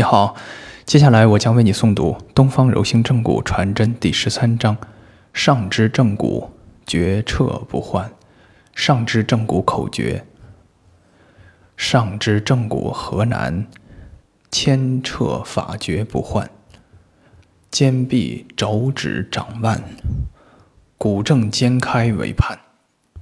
你好，接下来我将为你诵读《东方柔性正骨传真》第十三章：上肢正骨绝彻不患。上肢正骨口诀：上肢正骨何难，牵彻法诀不患。肩臂肘指掌腕，骨正肩开为盼。